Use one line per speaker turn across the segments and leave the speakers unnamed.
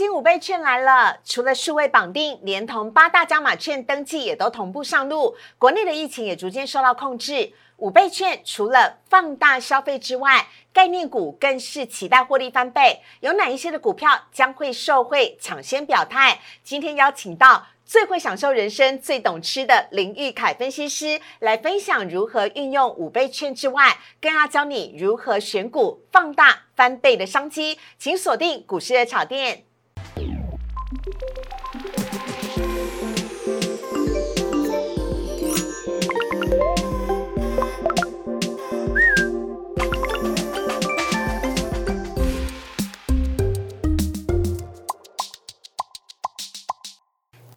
新五倍券来了，除了数位绑定，连同八大加码券登记也都同步上路。国内的疫情也逐渐受到控制。五倍券除了放大消费之外，概念股更是期待获利翻倍。有哪一些的股票将会受惠抢先表态？今天邀请到最会享受人生、最懂吃的林玉凯分析师来分享如何运用五倍券之外，更要教你如何选股放大翻倍的商机。请锁定股市的炒店。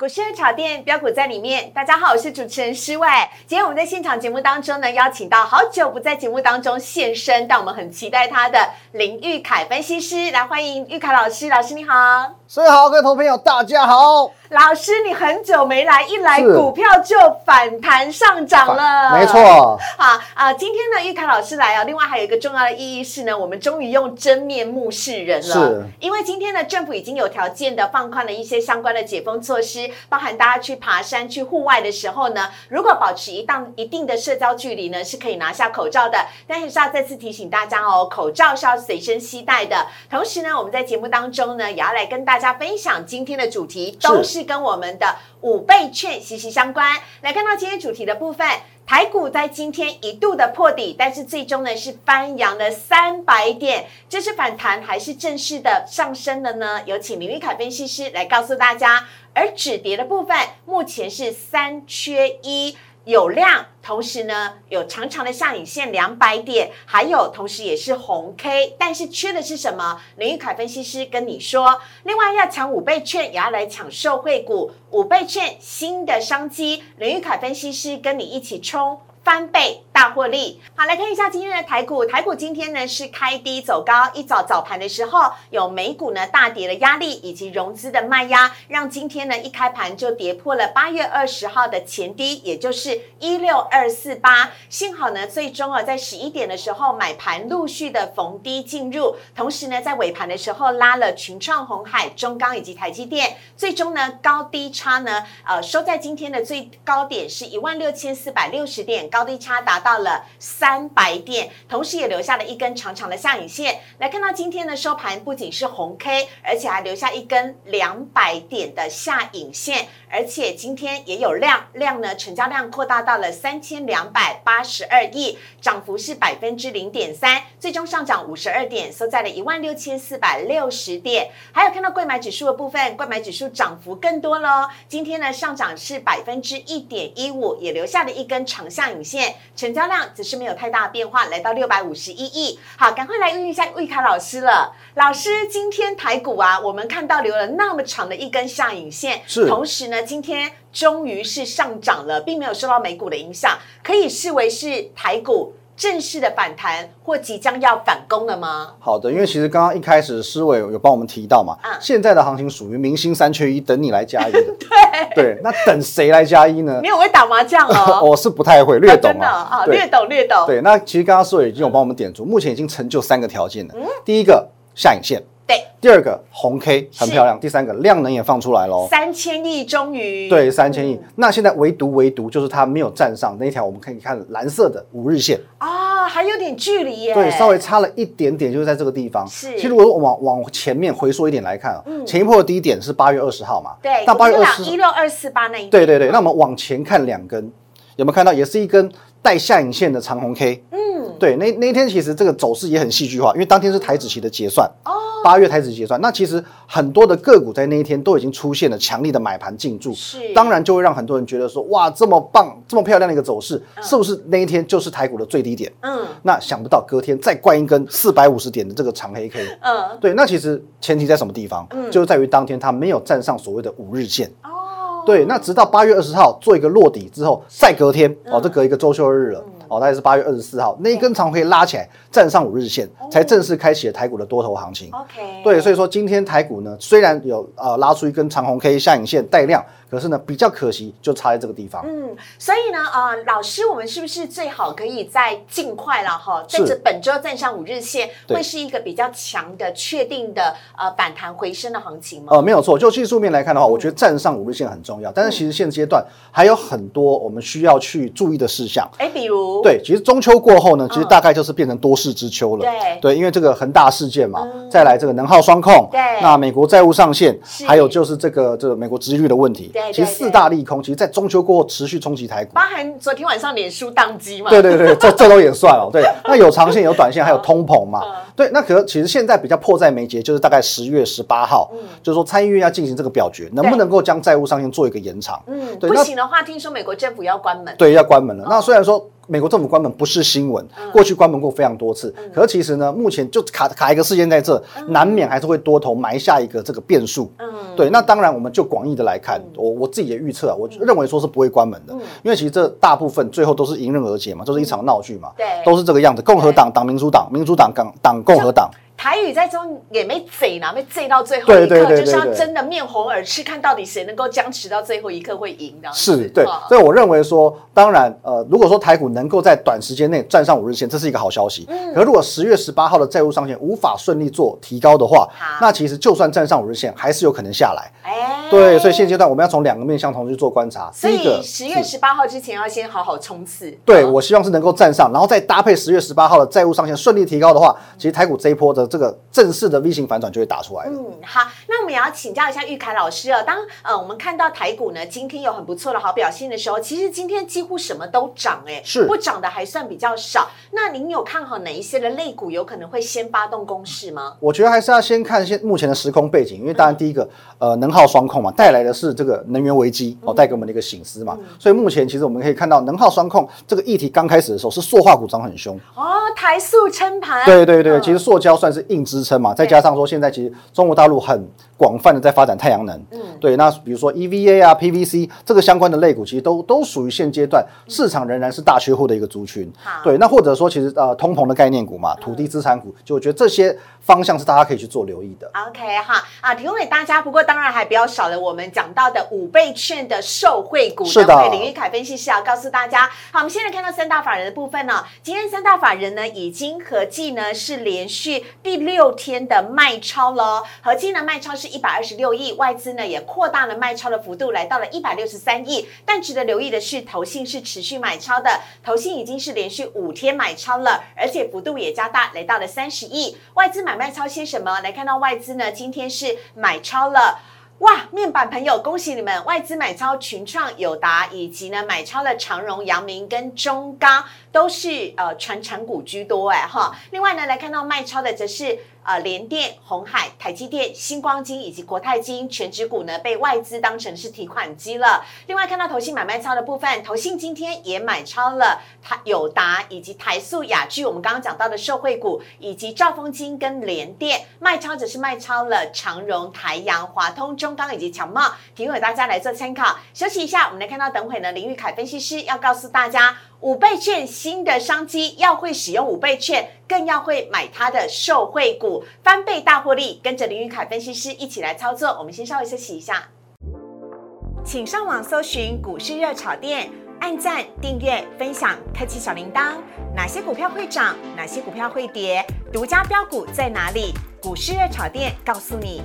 股市炒店标股在里面。大家好，我是主持人施外。今天我们在现场节目当中呢，邀请到好久不在节目当中现身，但我们很期待他的林玉凯分析师来欢迎玉凯老师。老师你好，
所以好，各位投朋友大家好。
老师，你很久没来，一来股票就反弹上涨了。
没错。
好啊，今天呢，玉凯老师来啊，另外还有一个重要的意义是呢，我们终于用真面目示人了。
是。
因为今天呢，政府已经有条件的放宽了一些相关的解封措施。包含大家去爬山、去户外的时候呢，如果保持一档一定的社交距离呢，是可以拿下口罩的。但是是要再次提醒大家哦，口罩是要随身携带的。同时呢，我们在节目当中呢，也要来跟大家分享今天的主题，都是跟我们的五倍券息息相关。来看到今天主题的部分。台股在今天一度的破底，但是最终呢是翻扬了三百点，这是反弹还是正式的上升了呢？有请林玉凯分析师来告诉大家。而止跌的部分目前是三缺一。有量，同时呢有长长的下影线两百点，还有同时也是红 K，但是缺的是什么？林玉凯分析师跟你说，另外要抢五倍券，也要来抢受惠股，五倍券新的商机，林玉凯分析师跟你一起冲。翻倍大获利，好来看一下今天的台股。台股今天呢是开低走高，一早早盘的时候有美股呢大跌的压力，以及融资的卖压，让今天呢一开盘就跌破了八月二十号的前低，也就是一六二四八。幸好呢最终啊在十一点的时候买盘陆续的逢低进入，同时呢在尾盘的时候拉了群创、红海、中钢以及台积电，最终呢高低差呢呃收在今天的最高点是一万六千四百六十点。高低差达到了三百点，同时也留下了一根长长的下影线。来看到今天的收盘，不仅是红 K，而且还留下一根两百点的下影线。而且今天也有量，量呢成交量扩大到了三千两百八十二亿，涨幅是百分之零点三，最终上涨五十二点，收在了一万六千四百六十点。还有看到贵买指数的部分，贵买指数涨幅更多喽。今天呢上涨是百分之一点一五，也留下了一根长下影。线成交量只是没有太大的变化，来到六百五十一亿。好，赶快来问一下魏凯老师了。老师，今天台股啊，我们看到留了那么长的一根下影线，
是。
同时呢，今天终于是上涨了，并没有受到美股的影响，可以视为是台股。正式的反弹或即将要反攻了吗？
好的，因为其实刚刚一开始思伟有帮我们提到嘛，现在的行情属于明星三缺一，等你来加一。
对
对，那等谁来加一呢？
你有会打麻将哦？
我 是不太会，略懂
啊，略懂略懂。
对，那其实刚刚思伟已经有帮我们点出，目前已经成就三个条件了。嗯第一个下影线。
对，
第二个红 K 很漂亮，第三个量能也放出来喽，
三千亿终于。
对三千亿，那现在唯独唯独就是它没有站上那条，我们可以看蓝色的五日线。
啊，还有点距离耶，
对，稍微差了一点点，就是在这个地方。
是，
其实如果往往前面回缩一点来看啊，前一波的低点是八月二十号嘛，
对，
那
八月二十一六二四八那一
对对对，那我们往前看两根，有没有看到？也是一根带下影线的长红 K？嗯，对，那那天其实这个走势也很戏剧化，因为当天是台子期的结算。哦。八月开始结算，那其实很多的个股在那一天都已经出现了强力的买盘进驻，
是，
当然就会让很多人觉得说，哇，这么棒，这么漂亮的一个走势，是不是那一天就是台股的最低点？嗯，那想不到隔天再灌一根四百五十点的这个长黑 K，嗯，对，那其实前提在什么地方？嗯，就是在于当天它没有站上所谓的五日线。哦，对，那直到八月二十号做一个落底之后，再隔天，哦，这隔一个周休日了。哦，大概是八月二十四号那一根长黑拉起来，站上五日线，才正式开启了台股的多头行情。
OK，
对，所以说今天台股呢，虽然有呃拉出一根长红 K 下影线带量。可是呢，比较可惜就差在这个地方。
嗯，所以呢，呃，老师，我们是不是最好可以在尽快了哈，在这本周站上五日线，会是一个比较强的、确定的呃反弹回升的行情吗？
呃，没有错，就技术面来看的话，我觉得站上五日线很重要。但是其实现阶段还有很多我们需要去注意的事项。
哎，比如
对，其实中秋过后呢，其实大概就是变成多事之秋了。
对
对，因为这个恒大事件嘛，再来这个能耗双控，
对，
那美国债务上限，还有就是这个这个美国殖利率的问题。
对，
其实四大利空，其实，在中秋过后持续冲击台股，
包含昨天晚上脸书宕机嘛。
对对对，这这都也算哦。对，那有长线有短线，还有通膨嘛。对，那可其实现在比较迫在眉睫，就是大概十月十八号，就是说参议院要进行这个表决，能不能够将债务上限做一个延长？
嗯，不行的话，听说美国政府要关门。
对，要关门了。那虽然说。美国政府关门不是新闻，过去关门过非常多次。可是其实呢，目前就卡卡一个事件在这，难免还是会多头埋下一个这个变数。嗯，对。那当然，我们就广义的来看，我我自己也预测啊，我认为说是不会关门的，因为其实这大部分最后都是迎刃而解嘛，就是一场闹剧嘛，
对，
都是这个样子。共和党党民主党，民主党党党共和党。
台语在中也没贼呢，没贼到最后一刻，就是要真的面红耳赤，看到底谁能够僵持到最后一刻会赢的。
是对，所以我认为说，当然，呃，如果说台股能够在短时间内站上五日线，这是一个好消息。嗯。可如果十月十八号的债务上限无法顺利做提高的话，那其实就算站上五日线，还是有可能下来。哎。对，所以现阶段我们要从两个面向同时去做观察。
所以十月十八号之前要先好好冲刺。
对，我希望是能够站上，然后再搭配十月十八号的债务上限顺利提高的话，其实台股这一波的这个正式。的 V 型反转就会打出来嗯，
好，那我们也要请教一下玉凯老师哦。当呃我们看到台股呢今天有很不错的好表现的时候，其实今天几乎什么都涨，哎，
是
不涨的还算比较少。那您有看好哪一些的类股有可能会先发动攻势吗？
我觉得还是要先看现目前的时空背景，因为当然第一个呃能耗双控嘛，带来的是这个能源危机哦，带给我们的一个醒思嘛。所以目前其实我们可以看到能耗双控这个议题刚开始的时候是塑化股涨很凶
哦，台塑撑盘。
对对对，其实塑胶算是硬支撑嘛，再加上说现在其实中国大陆很广泛的在发展太阳能，嗯，对，那比如说 EVA 啊、PVC 这个相关的类股，其实都都属于现阶段市场仍然是大缺货的一个族群。对，那或者说其实呃通膨的概念股嘛，土地资产股，就我觉得这些。方向是大家可以去做留意的。
OK 哈啊，提供给大家。不过当然还比较少了，我们讲到的五倍券的受惠股，
是的。
林玉凯分析师要告诉大家。好，我们现在看到三大法人的部分呢。今天三大法人呢已经合计呢是连续第六天的卖超了，合计呢卖超是一百二十六亿，外资呢也扩大了卖超的幅度，来到了一百六十三亿。但值得留意的是，投信是持续买超的，投信已经是连续五天买超了，而且幅度也加大，来到了三十亿。外资买。卖超些什么？来看到外资呢？今天是买超了，哇！面板朋友，恭喜你们，外资买超群创、友达，以及呢买超了长荣、阳明跟中钢，都是呃传产股居多哎哈。另外呢，来看到卖超的则是。呃，联电、红海、台积电、星光金以及国泰金全指股呢，被外资当成是提款机了。另外，看到投信买卖超的部分，投信今天也买超了台友达以及台塑、雅居，我们刚刚讲到的受惠股，以及兆丰金跟联电卖超，则是卖超了长荣、台阳、华通、中钢以及强茂，提供给大家来做参考。休息一下，我们来看到等会呢，林玉凯分析师要告诉大家。五倍券新的商机，要会使用五倍券，更要会买它的受惠股，翻倍大获利。跟着林云凯分析师一起来操作。我们先稍微休息一下，请上网搜寻股市热炒店，按赞、订阅、分享，开启小铃铛。哪些股票会涨？哪些股票会跌？独家标股在哪里？股市热炒店告诉你。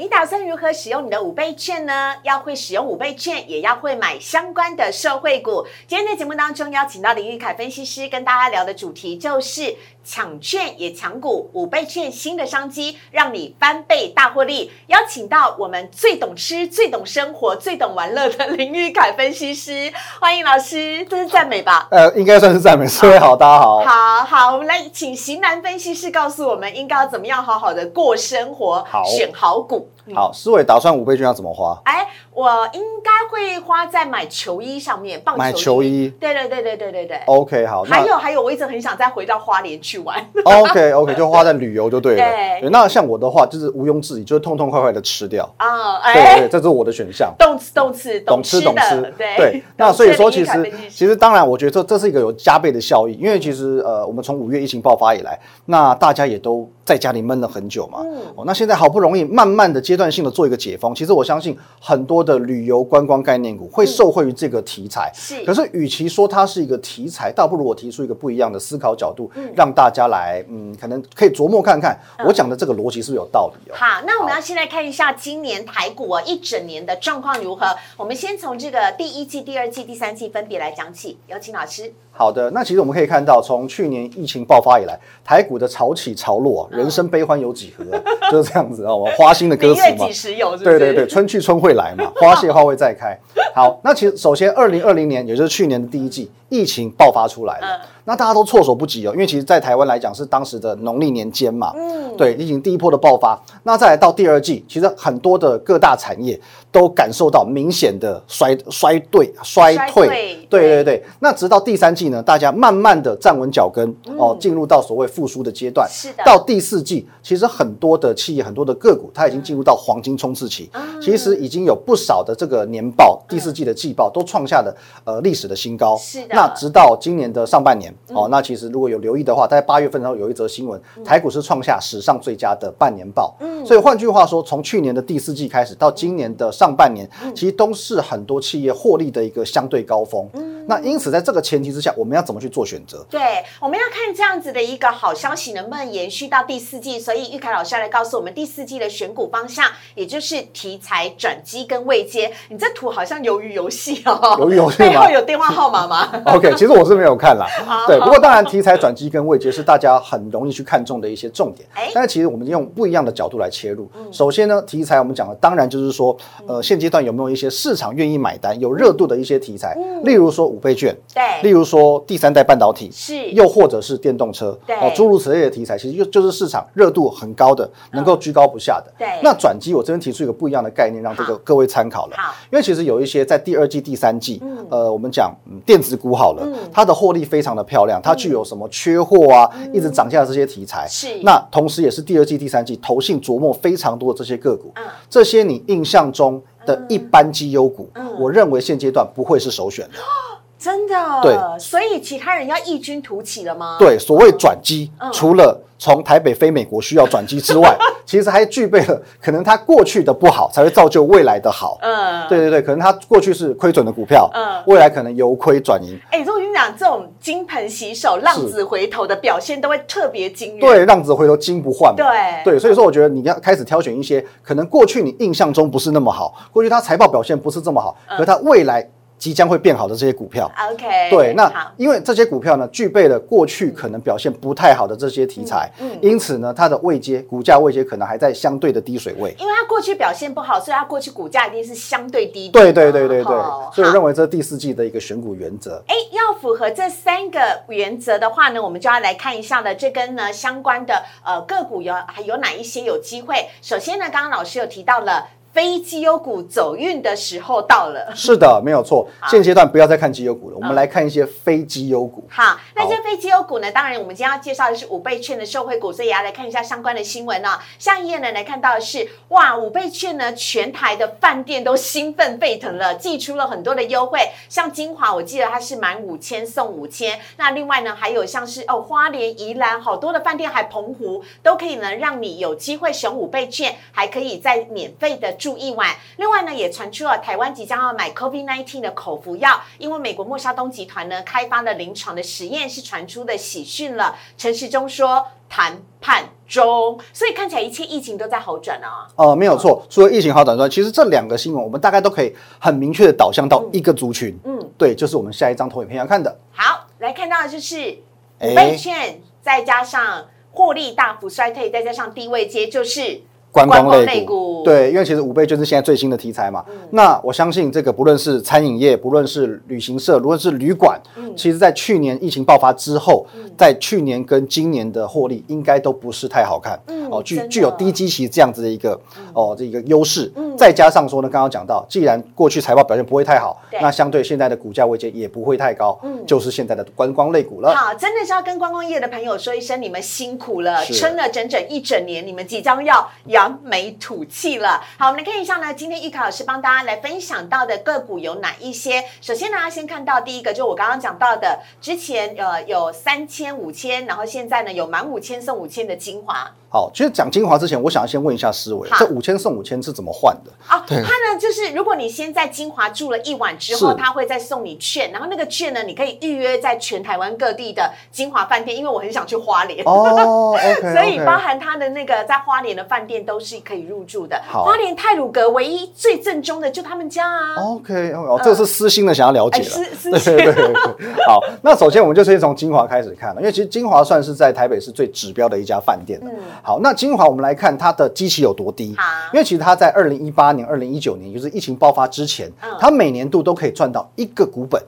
你打算如何使用你的五倍券呢？要会使用五倍券，也要会买相关的社会股。今天在节目当中邀请到林玉凯分析师跟大家聊的主题就是。抢券也抢股，五倍券新的商机，让你翻倍大获利。邀请到我们最懂吃、最懂生活、最懂玩乐的林玉凯分析师，欢迎老师，这是赞美吧？
呃，应该算是赞美。各位好，大家好。
好好，我们来请型男分析师告诉我们，应该要怎么样好好的过生活，
好
选好股。
好，思伟打算五倍券要怎么花？
哎，我应该会花在买球衣上面，棒
球衣。
对对对对对对对。
OK，好。
还有还有，我一直很想再回到花莲去玩。
OK OK，就花在旅游就对了。对，那像我的话，就是毋庸置疑，就是痛痛快快的吃掉啊。对对，这是我的选项。
动吃动吃，
懂吃懂吃。
对
对。那所以说，其实其实当然，我觉得这这是一个有加倍的效益，因为其实呃，我们从五月疫情爆发以来，那大家也都。在家里闷了很久嘛。哦，那现在好不容易慢慢的阶段性的做一个解封，其实我相信很多的旅游观光概念股会受惠于这个题材。
是，
可是与其说它是一个题材，倒不如我提出一个不一样的思考角度，让大家来，嗯，可能可以琢磨看看，我讲的这个逻辑是不是有道理哦。
好，那我们要先来看一下今年台股啊一整年的状况如何。我们先从这个第一季、第二季、第三季分别来讲起，有请老师。
好的，那其实我们可以看到，从去年疫情爆发以来，台股的潮起潮落，人生悲欢有几何，就是这样子啊。花心的歌词
嘛，几时有？
对对对，春去春会来嘛，花谢花会再开。好，那其实首先，二零二零年，也就是去年的第一季，疫情爆发出来了。那大家都措手不及哦，因为其实，在台湾来讲是当时的农历年间嘛，嗯，对，疫情第一波的爆发。那再来到第二季，其实很多的各大产业都感受到明显的衰衰退衰退，对对对。那直到第三季呢，大家慢慢的站稳脚跟哦，进入到所谓复苏的阶段。
是的。
到第四季，其实很多的企业、很多的个股，它已经进入到黄金冲刺期。其实已经有不少的这个年报、第四季的季报都创下了呃历史的新高。
是的。
那直到今年的上半年。哦，那其实如果有留意的话，在八月份的时候有一则新闻，台股是创下史上最佳的半年报。嗯，所以换句话说，从去年的第四季开始到今年的上半年，其实都是很多企业获利的一个相对高峰。嗯，那因此在这个前提之下，我们要怎么去做选择？
对，我们要看这样子的一个好消息能不能延续到第四季。所以玉凯老师要来告诉我们第四季的选股方向，也就是题材转机跟未接。你这图好像鱿鱼游戏哦，
鱿鱼游戏
背后有电话号码吗？
OK，其实我是没有看啦。对。不过当然，题材 转机跟位阶是大家很容易去看中的一些重点。但是其实我们用不一样的角度来切入。首先呢，题材我们讲的当然就是说，呃，现阶段有没有一些市场愿意买单、有热度的一些题材？例如说五倍券，
对；
例如说第三代半导体，
是；
又或者是电动车，
对。
诸如此类的题材，其实就就是市场热度很高的，能够居高不下的。
对。
那转机，我这边提出一个不一样的概念，让这个各位参考了。
好。
因为其实有一些在第二季、第三季，呃，我们讲电子股好了，它的获利非常的漂亮，它具有什么？缺货啊，一直涨价的这些题材，
是。
那同时也是第二季、第三季投信琢磨非常多的这些个股，这些你印象中的一般绩优股，我认为现阶段不会是首选的，
真的。
对，
所以其他人要异军突起了吗？
对，所谓转机，除了。从台北飞美国需要转机之外，其实还具备了可能它过去的不好才会造就未来的好。嗯，对对对，可能它过去是亏损的股票，嗯，未来可能由亏转盈。
哎，如果你讲这种金盆洗手、浪子回头的表现，都会特别惊人。
对，浪子回头金不换。
对
对，所以说我觉得你要开始挑选一些可能过去你印象中不是那么好，过去它财报表现不是这么好，可它未来。即将会变好的这些股票
，OK，
对，那因为这些股票呢，具备了过去可能表现不太好的这些题材，嗯，因此呢，它的位阶、股价位阶可能还在相对的低水位。
因为它过去表现不好，所以它过去股价一定是相对低。
对对对对对，所以我认为这是第四季的一个选股原则。
哎，要符合这三个原则的话呢，我们就要来看一下呢，这跟呢相关的呃个股有还有哪一些有机会。首先呢，刚刚老师有提到了。非绩优股走运的时候到了，
是的，没有错。现阶段不要再看绩优股了，我们来看一些非绩优股。
好，那些非绩优股呢？当然，我们今天要介绍的是五倍券的受惠股，所以也要来看一下相关的新闻呢。下一页呢，来看到的是哇，五倍券呢，全台的饭店都兴奋沸腾了，寄出了很多的优惠。像金华，我记得它是满五千送五千。那另外呢，还有像是哦，花莲、宜兰好多的饭店，还澎湖都可以呢，让你有机会选五倍券，还可以在免费的。住一晚。另外呢，也传出了台湾即将要买 COVID-19 的口服药，因为美国默沙东集团呢开发的临床的实验是传出的喜讯了。陈时中说谈判中，所以看起来一切疫情都在好转啊。
哦，没有错，除了疫情好转之外，其实这两个新闻我们大概都可以很明确的导向到一个族群。嗯，对，就是我们下一张投影片要看的。
好，来看到的就是五倍券，再加上获利大幅衰退，再加上低位接，就是。
观光类股，对，因为其实五倍就是现在最新的题材嘛。那我相信这个不论是餐饮业，不论是旅行社，无论是旅馆，其实在去年疫情爆发之后，在去年跟今年的获利应该都不是太好看。哦，具具有低基期这样子的一个哦这个优势。再加上说呢，刚刚讲到，既然过去财报表现不会太好，那相对现在的股价位阶也不会太高，就是现在的观光类股了。
好，真的是要跟观光业的朋友说一声，你们辛苦了，撑了整整一整年，你们即将要扬眉吐气了。好，我们来看一下呢，今天玉考老师帮大家来分享到的个股有哪一些？首先呢，先看到第一个，就我刚刚讲到的，之前呃有三千、五千，然后现在呢有满五千送五千的精华。
好，其实讲精华之前，我想要先问一下思维，这五千送五千是怎么换的？
啊，它呢就是如果你先在精华住了一晚之后，他会再送你券，然后那个券呢，你可以预约在全台湾各地的精华饭店，因为我很想去花莲。
哦
所以包含他的那个在花莲的饭店都是可以入住的。
好
花莲泰鲁阁唯一最正宗的就他们家啊。
OK，哦，这是私心的想要了解。
私私心
对对对对。好，那首先我们就先从精华开始看了，因为其实精华算是在台北市最指标的一家饭店了。好，那精华我们来看它的基期有多低。因为其实它在二零一八年、二零一九年，就是疫情爆发之前，它每年度都可以赚到一个股本。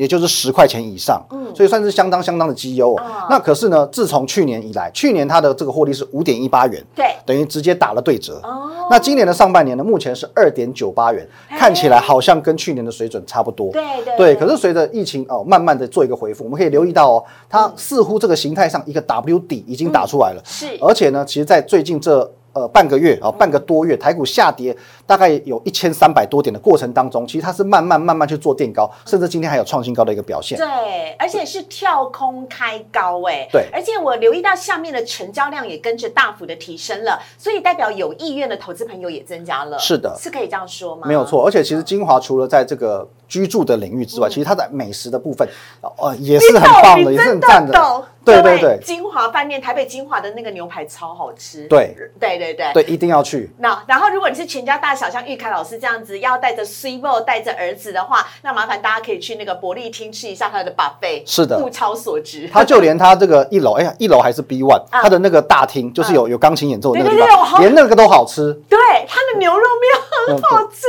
嗯，也就是十块钱以上，嗯，所以算是相当相当的绩优哦。那可是呢，自从去年以来，去年它的这个获利是五点一八元，
对
等于直接打了对折。
哦
那今年的上半年呢，目前是二点九八元，看起来好像跟去年的水准差不多。
对对
对，可是随着疫情哦，慢慢的做一个回复，我们可以留意到哦，它似乎这个形态上一个 W 底已经打出来了。
是
而且呢，其实，在最近这呃半个月啊、半个多月，台股下跌大概有一千三百多点的过程当中，其实它是慢慢慢慢去做垫高，甚至今天还有创新高的一个表现。
对，而且是跳空开高哎，
对
而且我留意到下面的成交量也跟着大幅的提升了，所以代表有意愿的投资朋友也增加了。
是的
是可以这样说吗？
没有错，而且其实精华除了在这个居住的领域之外，其实它在美食的部分，呃，也是很棒的，也是很赞的。对对对
金华饭店台北金华的那个牛排超好吃。
对
对对对。
对，一定要去。
那然后，如果你是全家大小，像玉凯老师这样子，要带着 s u p e 带着儿子的话，那麻烦大家可以去那个伯利厅吃一下他的 buffet，
是的
物超所值。
他就连他这个一楼，哎呀，一楼还是 B one，
啊
它的那个大厅就是有有钢琴演奏的那个地
对对对我好
方，连那个都好吃。
对他的牛肉面很好吃，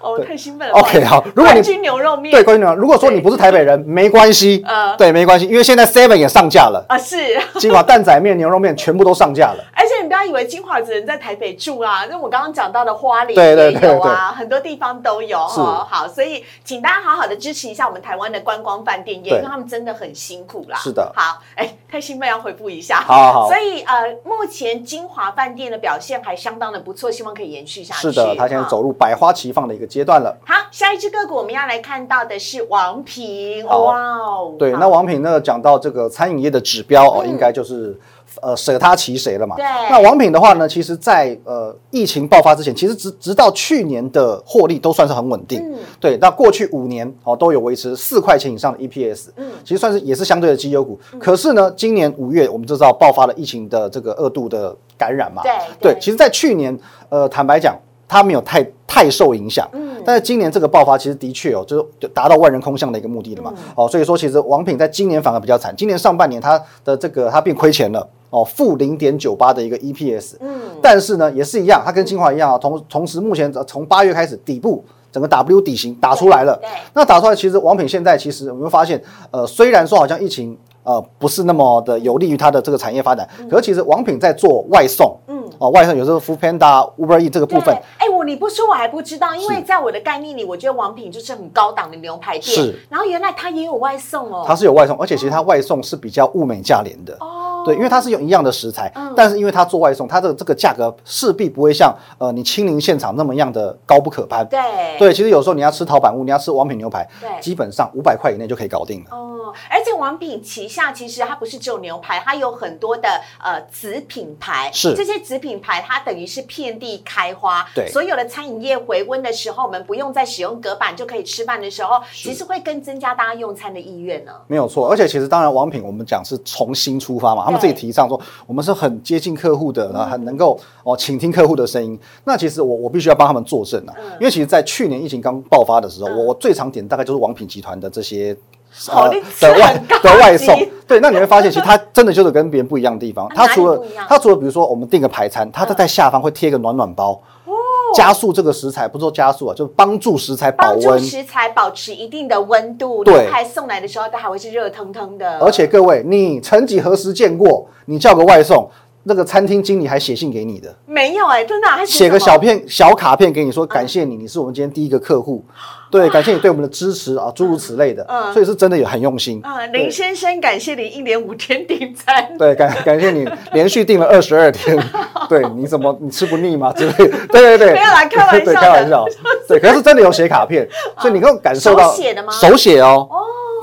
哦，太兴奋了。
OK，
不好
如果你
牛肉面，
对，关于呢，如果说你不是台北人，没关系
呃，
对，没关系，因为现在 Seven 也上架了，
啊是。
金华蛋仔面、牛肉面全部都上架了。
而且你不要以为金华只能在台北住啊，那我刚刚讲到的花莲
对对
也有啊，很多地方都有
是
哦。好，所以请大家好好的支持一下我们台湾的观光饭店业，因为他们真的很辛苦啦。
是的
好，哎，太兴奋要回复一下。
好好好
所以呃，目前金华饭店的表现还相当的不错，希望可以延续下去。
是的，它现在走入百花齐放的一个阶段了。
好，下一只个股我们要来看到的是王
平，
哇哦，
对，那王平呢讲到这个餐饮业的指标哦，
嗯
应该就是呃舍他其谁了嘛。
对
那王品的话呢，其实在呃疫情爆发之前，其实直直到去年的获利都算是很稳定。
嗯
对，那过去五年哦都有维持四块钱以上的 EPS，
嗯
其实算是也是相对的绩优股。可是呢，今年五月我们就知道爆发了疫情的这个二度的感染嘛。
对对
对，其实，在去年呃坦白讲，它没有太太受影响。
嗯。
但是今年这个爆发其实的确哦，就是就达到万人空巷的一个目的了嘛。
嗯。
哦，所以说其实王品在今年反而比较惨，今年上半年它的这个它变亏钱了。哦，负零点九八的一个 EPS，
嗯。
但是呢，也是一样，它跟清华一样啊，同同时目前呃从八月开始底部整个 W 底型打出来了。那打出来其实王品现在其实我们会发现，呃，虽然说好像疫情呃不是那么的有利于它的这个产业发展，可是其实王品在做外送，
嗯。
哦，外送有时候 Food Panda、Uber E 这个部分，
哎，我你不说我还不知道，因为在我的概念里，我觉得王品就是很高档的牛排店，
是。
然后原来它也有外送哦，
它是有外送，而且其实它外送是比较物美价廉的。
哦。
对，因为它是用一样的食材，
嗯。
但是因为它做外送，它的这个价格势必不会像呃你亲临现场那么样的高不可攀。
对。
对，其实有时候你要吃陶板屋，你要吃王品牛排
对，
基本上五百块以内就可以搞定了。
哦，而且王品旗下其实它不是只有牛排，它有很多的呃子品牌，
是。
这些子品牌它等于是遍地开花。
对。
所有的餐饮业回温的时候，我们不用再使用隔板就可以吃饭的时候，其实会更增加大家用餐的意愿呢。
没有错，而且其实当然，王品我们讲是重新出发嘛，他们自己提倡说我们是很接近客户的，然后很能够哦倾听客户的声音。那其实我我必须要帮他们作证啊，因为其实，在去年疫情刚爆发的时候，我我最常点大概就是王品集团的这些。
好你吃
的外的外送，对，那你会发现，其实它真的就是跟别人不一样的地方。它除了它除了比如说我们订个排餐，它在下方会贴个暖暖包，加速这个食材，不是说加速啊，就是帮助食材保
帮助
温。
食材保持一定的温度，
对
牛排送来的时候它还会是热腾腾的。
而且各位，你曾几何时见过你叫个外送，那个餐厅经理还写信给你的，
没有哎、真的、啊，它
写个小片小卡片给你说感谢你，你是我们今天第一个客户，对，感谢你对我们的支持啊，诸如此类的，
嗯。
所以是真的也很用心。
啊，
对。
林先生，感谢你一连五天订餐。
对，感感谢你连续订了二十二天，对，你怎么你吃不腻吗？之类的，对对对，
没有啦开玩笑
开玩笑，对，可是真的有写卡片，所以你能够感受到
手写的吗？
手写哦，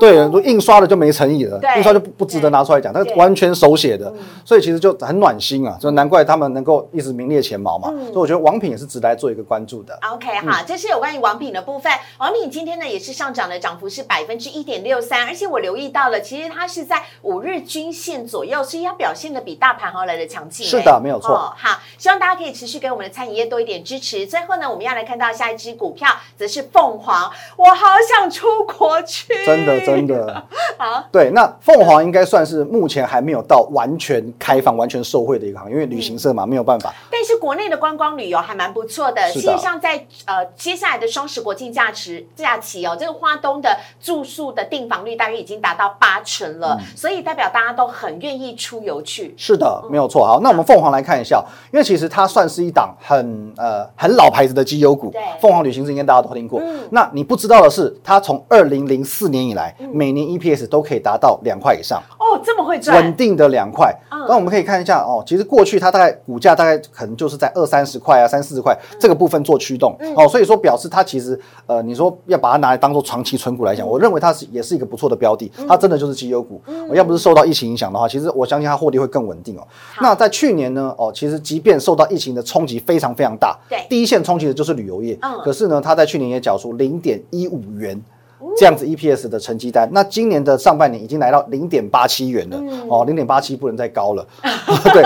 对，印刷的就没诚意了，印刷就不不值得拿出来讲，它完全手写的，所以其实就很暖心啊，就难怪他们能够一直名列前茅嘛。所以我觉得王品也是值得做一个关注的。
OK，好，这是有关于王品的部分。王品今天呢也是上涨的，涨幅是百分之一点六三，而且我留意到了，其实它是在五日均线左右，所以它表现的比大盘还要来的强劲。
是的，没有错。
好，希望大家可以持续给我们的餐饮业多一点支持。最后呢，我们要来看到下一只股票，则是凤凰。我好想出国去，
真的真的。好，对，那凤凰应该算是目前还没有到完全开放、完全受惠的一个行业，因为旅行社嘛，没有办法。
但是国内的观光旅游还蛮不错的。事实际上，在呃接下来的双十国庆假期假期哦，这个花东的住宿的订房率大约已经达到八成了，所以代表大家都很愿意出游去。
是的，没有错。好，那我们凤凰来看一下，因为其实它算是一档很呃很老牌子的绩优股。
对，
凤凰旅行社应该大家都听过。嗯，那你不知道的是，它从二零零四年以来，每年 EPS 都可以达到两块以上。
哦，这么会赚，
稳定的两块。那我们可以看一下哦，其实过去它大概股价大概可能就是在二三十块啊，三四十块这个部分做驱动。哦，所以说表示它其实呃，你说要把它拿来当做长期存股来讲，我认为它是也是一个不错的标的，它真的就是绩优股。我要不是受到疫情影响的话，其实我相信它获利会更稳定哦。那在去年呢，哦，其实即便受到疫情的冲击非常非常大，
对，
第一线冲击的就是旅游业，嗯，可是呢，它在去年也缴出零点一五元。这样子 EPS 的成绩单，那今年的上半年已经来到零点八七元了哦，零点八七不能再高了，对，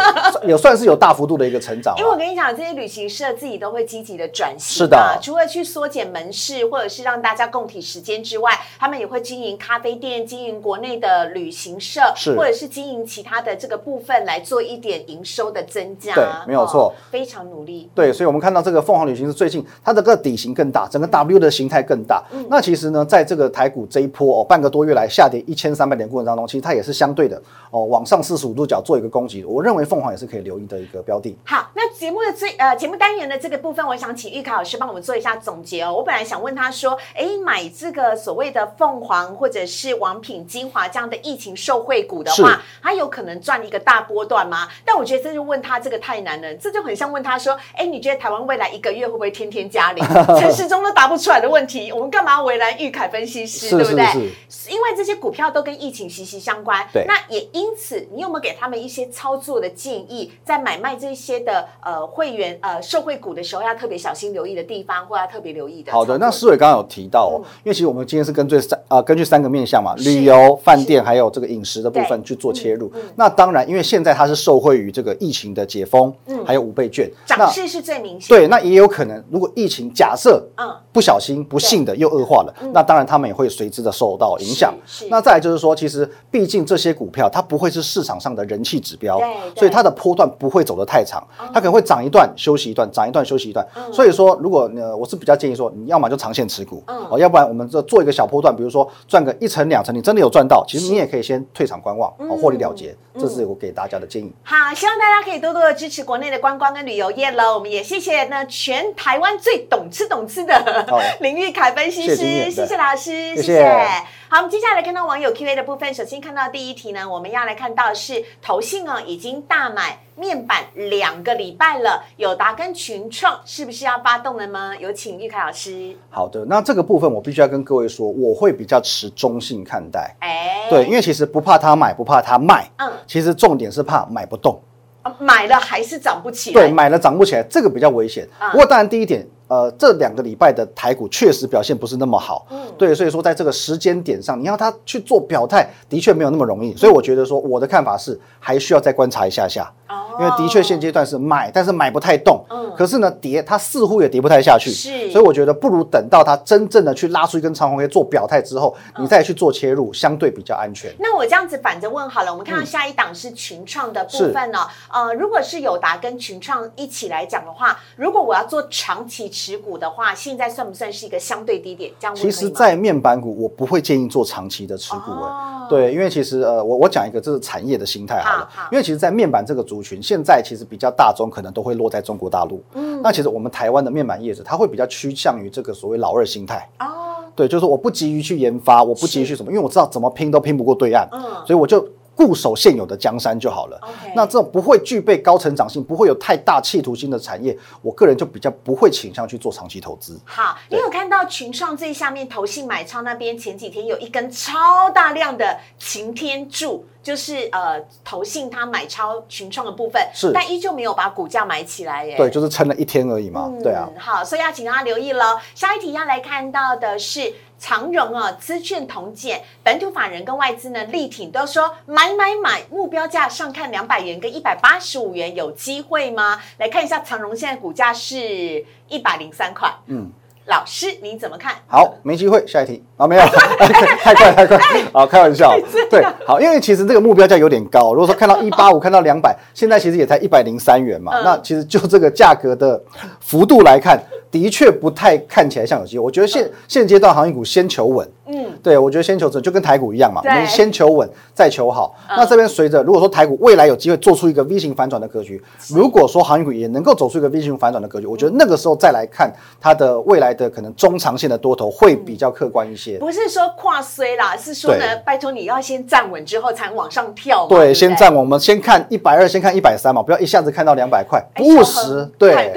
也算是有大幅度的一个成长。
因为我跟你讲，这些旅行社自己都会积极的转型，
是的，
除了去缩减门市或者是让大家共体时间之外，他们也会经营咖啡店、经营国内的旅行社，
是，
或者是经营其他的这个部分来做一点营收的增加。
对，没有错，
非常努力。
对，所以我们看到这个凤凰旅行社最近它的个底型更大，整个 W 的形态更大。嗯那其实呢，在这个台股这一波哦，半个多月来下跌一千三百点过程当中，其实它也是相对的哦，往上四十五度角做一个攻击。我认为凤凰也是可以留意的一个标的。
好，那节目的这呃节目单元的这个部分，我想请玉凯老师帮我们做一下总结哦。我本来想问他说，哎，买这个所谓的凤凰或者是王品精华这样的疫情受惠股的话，它有可能赚一个大波段吗？但我觉得这就问他这个太难了，这就很像问他说，哎，你觉得台湾未来一个月会不会天天加零？陈时中都答不出来的问题，我们干嘛为难玉凯分析师，对不对？因为这些股票都跟疫情息息相关，
对，
那也因此，你有没有给他们一些操作的建议，在买卖这些的呃会员呃受惠股的时候，要特别小心留意的地方，或要特别留意的？
好的，那思伟刚刚有提到哦，因为其实我们今天是根据三呃根据三个面向嘛，旅游、饭店还有这个饮食的部分去做切入。那当然，因为现在它是受惠于这个疫情的解封，嗯，还有五倍券，
涨势是最明显。
对，那也有可能，如果疫情假设嗯。不小心不幸的又恶化了，那当然他们也会随之的受到影响。那再来就是说，其实毕竟这些股票它不会是市场上的人气指标，所以它的波段不会走得太长，它可能会涨一段休息一段，涨一段休息一段。所以说，如果呃我是比较建议说，你要么就长线持股，哦，要不然我们这做一个小波段，比如说赚个一成两成，你真的有赚到，其实你也可以先退场观望，哦，获利了结。这是我给大家的建议。
好，希望大家可以多多的支持国内的观光跟旅游业喽。我们也谢谢那全台湾最懂吃懂吃的林玉 凯分析师，谢谢老师，谢谢。好，我们接下来看到网友 Q A 的部分。首先看到第一题呢，我们要来看到是投信哦，已经大买面板两个礼拜了。友达跟群创是不是要发动了吗？有请玉凯老师。
好的，那这个部分我必须要跟各位说，我会比较持中性看待。哎，对，因为其实不怕他买，不怕他卖。嗯，其实重点是怕买不动。
买了还是涨不起来？
对，买了涨不起来，这个比较危险。不过当然第一点。呃，这两个礼拜的台股确实表现不是那么好，嗯，对，所以说在这个时间点上，你要他去做表态，的确没有那么容易。所以我觉得说，我的看法是还需要再观察一下下，因为的确现阶段是买，但是买不太动，嗯，可是呢跌，它似乎也跌不太下去，
是，
所以我觉得不如等到它真正的去拉出一根长红 K 做表态之后，你再去做切入，相对比较安全。
那我这样子反着问好了，我们看到下一档是群创的部分呢，呃，如果是友达跟群创一起来讲的话，如果我要做长期持股的话。现在算不算是一个相对低点？这样
其实，在面板股，我不会建议做长期的持股。哦，对，因为其实呃，我我讲一个，这是产业的心态好了。因为其实，在面板这个族群，现在其实比较大宗，可能都会落在中国大陆。嗯，那其实我们台湾的面板业者，他会比较趋向于这个所谓老二心态。哦，对，就是我不急于去研发，我不急于去什么，因为我知道怎么拼都拼不过对岸。嗯，所以我就。固守现有的江山就好了。那这种不会具备高成长性、不会有太大企图心的产业，我个人就比较不会倾向去做长期投资。
好，你有看到群创最下面投信买超那边前几天有一根超大量的擎天柱，就是呃投信它买超群创的部分，
是，
但依旧没有把股价买起来耶。
对，就是撑了一天而已嘛。对啊。
好，所以要请大家留意喽。下一题要来看到的是。长荣啊，资券同减，本土法人跟外资呢力挺，都说买买买，目标价上看两百元跟一百八十五元，有机会吗？来看一下长荣现在股价是一百零三块，嗯，老师你怎么看？
好，没机会，下一题啊，没有，太快太快，好，开玩笑，对，好，因为其实这个目标价有点高，如果说看到 一八五，看到两百，现在其实也才一百零三元嘛，那其实就这个价格的幅度来看。的确不太看起来像有机会，我觉得现现阶段行业股先求稳。嗯，对，我觉得先求稳就跟台股一样嘛，我们先求稳再求好。那这边随着如果说台股未来有机会做出一个 V 型反转的格局，如果说行业股也能够走出一个 V 型反转的格局，我觉得那个时候再来看它的未来的可能中长线的多头会比较客观一些。
不是说跨衰啦，是说呢，拜托你要先站稳之后才往上跳。
对，先站稳，我们先看一百二，先看一百三嘛，不要一下子看到两百块，不务实。对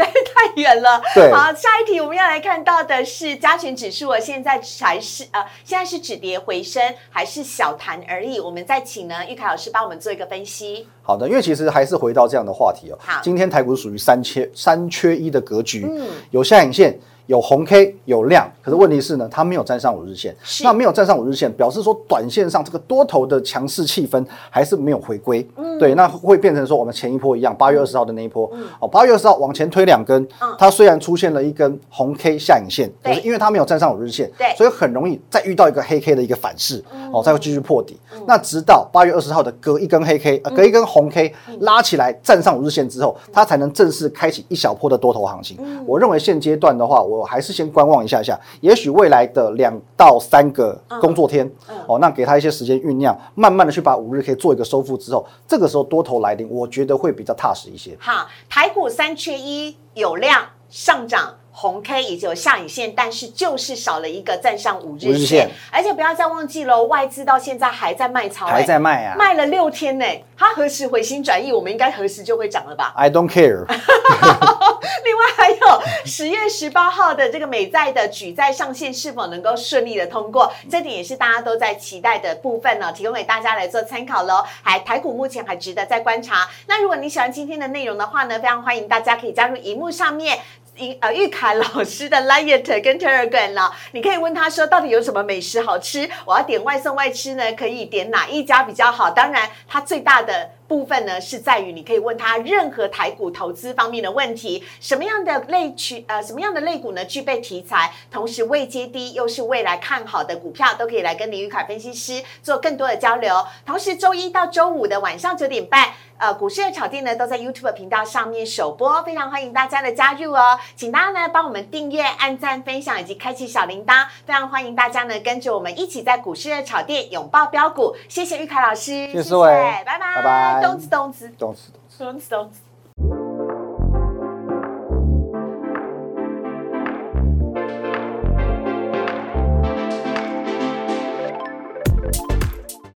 远了。
对，
好，下一题我们要来看到的是加权指数，现在才是呃。现在是止跌回升，还是小弹而已？我们再请呢玉凯老师帮我们做一个分析。
好的，因为其实还是回到这样的话题哦。好，今天台股是属于三缺三缺一的格局，嗯，有下影线。有红 K 有量，可是问题是呢，它没有站上五日线。那没有站上五日线，表示说短线上这个多头的强势气氛还是没有回归。嗯，对，那会变成说我们前一波一样，八月二十号的那一波。哦，八月二十号往前推两根，它虽然出现了一根红 K 下影线，可是因为它没有站上五日线，
对，
所以很容易再遇到一个黑 K 的一个反噬，哦，再会继续破底。那直到八月二十号的隔一根黑 K，呃，隔一根红 K 拉起来站上五日线之后，它才能正式开启一小波的多头行情。我认为现阶段的话，我。我还是先观望一下下，也许未来的两到三个工作天，哦，那给他一些时间酝酿，慢慢的去把五日 K 做一个收复之后，这个时候多头来临，我觉得会比较踏实一些。
好，台股三缺一，有量上涨。红 K 以及有下影线，但是就是少了一个站上五日线，而且不要再忘记了，外资到现在还在卖超，
还在卖啊，
卖了六天呢。它何时回心转意？我们应该何时就会涨了吧
？I don't care。
另外还有十月十八号的这个美债的举债上限是否能够顺利的通过？这点也是大家都在期待的部分呢，提供给大家来做参考喽。还台股目前还值得再观察。那如果你喜欢今天的内容的话呢，非常欢迎大家可以加入荧幕上面。呃，玉凯老师的 Liet 跟 Telegram 呢，你可以问他说，到底有什么美食好吃？我要点外送外吃呢，可以点哪一家比较好？当然，他最大的。部分呢是在于你可以问他任何台股投资方面的问题，什么样的类区呃什么样的类股呢具备题材，同时未接低又是未来看好的股票，都可以来跟林玉凯分析师做更多的交流。同时周一到周五的晚上九点半，呃股市的炒店呢都在 YouTube 频道上面首播，非常欢迎大家的加入哦，请大家呢帮我们订阅、按赞、分享以及开启小铃铛，非常欢迎大家呢跟着我们一起在股市的炒店拥抱标股。谢谢玉凯老师，
谢谢各位，
拜拜，
拜拜。
动词，动词，
动词，
动词，动词。